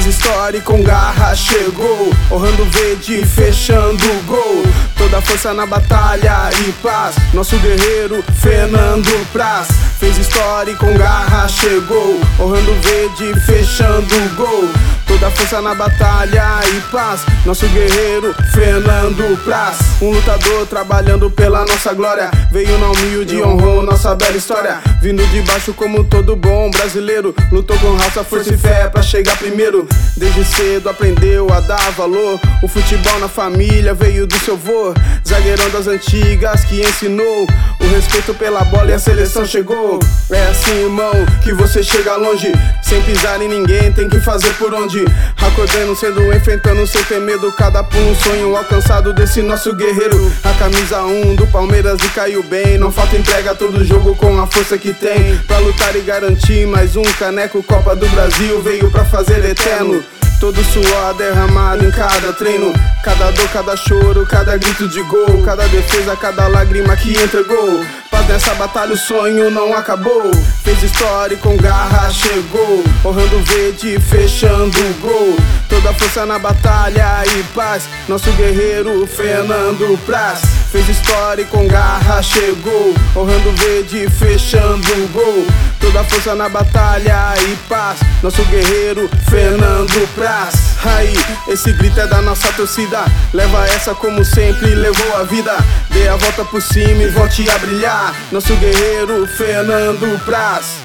história e com garra chegou. Honrando verde, fechando o gol. Toda força na batalha e paz. Nosso guerreiro Fernando Praz fez história e com garra chegou. Honrando verde, fechando o gol. Toda força na batalha e paz. Nosso guerreiro Fernando Praz, um lutador trabalhando pela nossa glória. Veio na humilde honrou nossa bela história. Vindo de baixo como todo bom brasileiro. Lutou com raça, força e fé pra chegar primeiro. Desde cedo aprendeu a dar valor. O futebol na família veio do seu vô. Zagueirão das antigas que ensinou o respeito pela bola e a seleção chegou. É assim, irmão, que você chega longe. Sem pisar em ninguém, tem que fazer por onde. Acordando cedo, enfrentando sem ter medo. Cada pulo um sonho alcançado desse nosso guerreiro. A camisa 1 um do Palmeiras e caiu bem. Não falta entrega todo jogo com a força que tem. Pra lutar e garantir mais um caneco. Copa do Brasil veio pra fazer eterno. Todo suor derramado em cada treino. Cada dor, cada choro, cada grito de gol. Cada defesa, cada lágrima que entregou. Mas nessa batalha o sonho não acabou. Fez história e com garra chegou. Honrando verde, fechando o gol. Toda força na batalha e paz. Nosso guerreiro Fernando Praz. Fez história e com garra chegou. Honrando verde, fechando o gol. Toda força na batalha e paz. Nosso guerreiro Fernando Praz. Aí, esse grito é da nossa torcida. Leva essa como sempre levou a vida. Dê a volta por cima e volte a brilhar. Nosso guerreiro Fernando Praz.